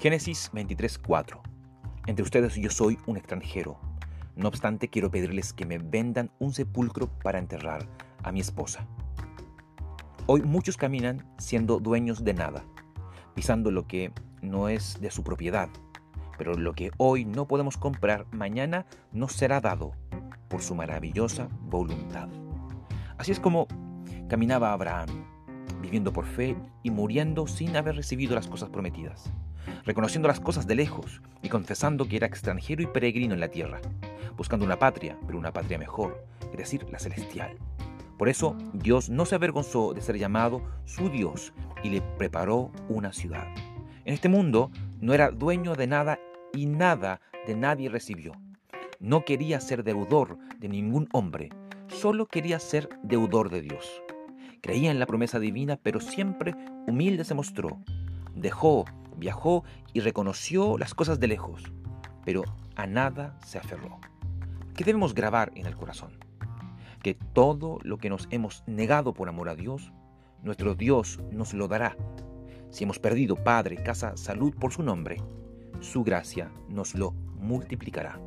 Génesis 23:4 Entre ustedes yo soy un extranjero. No obstante, quiero pedirles que me vendan un sepulcro para enterrar a mi esposa. Hoy muchos caminan siendo dueños de nada, pisando lo que no es de su propiedad. Pero lo que hoy no podemos comprar, mañana nos será dado por su maravillosa voluntad. Así es como caminaba Abraham, viviendo por fe y muriendo sin haber recibido las cosas prometidas, reconociendo las cosas de lejos y confesando que era extranjero y peregrino en la tierra, buscando una patria, pero una patria mejor, es decir, la celestial. Por eso Dios no se avergonzó de ser llamado su Dios y le preparó una ciudad. En este mundo no era dueño de nada y nada de nadie recibió. No quería ser deudor de ningún hombre, solo quería ser deudor de Dios. Creía en la promesa divina, pero siempre humilde se mostró. Dejó, viajó y reconoció las cosas de lejos, pero a nada se aferró. ¿Qué debemos grabar en el corazón? Que todo lo que nos hemos negado por amor a Dios, nuestro Dios nos lo dará. Si hemos perdido padre, casa, salud por su nombre, su gracia nos lo multiplicará.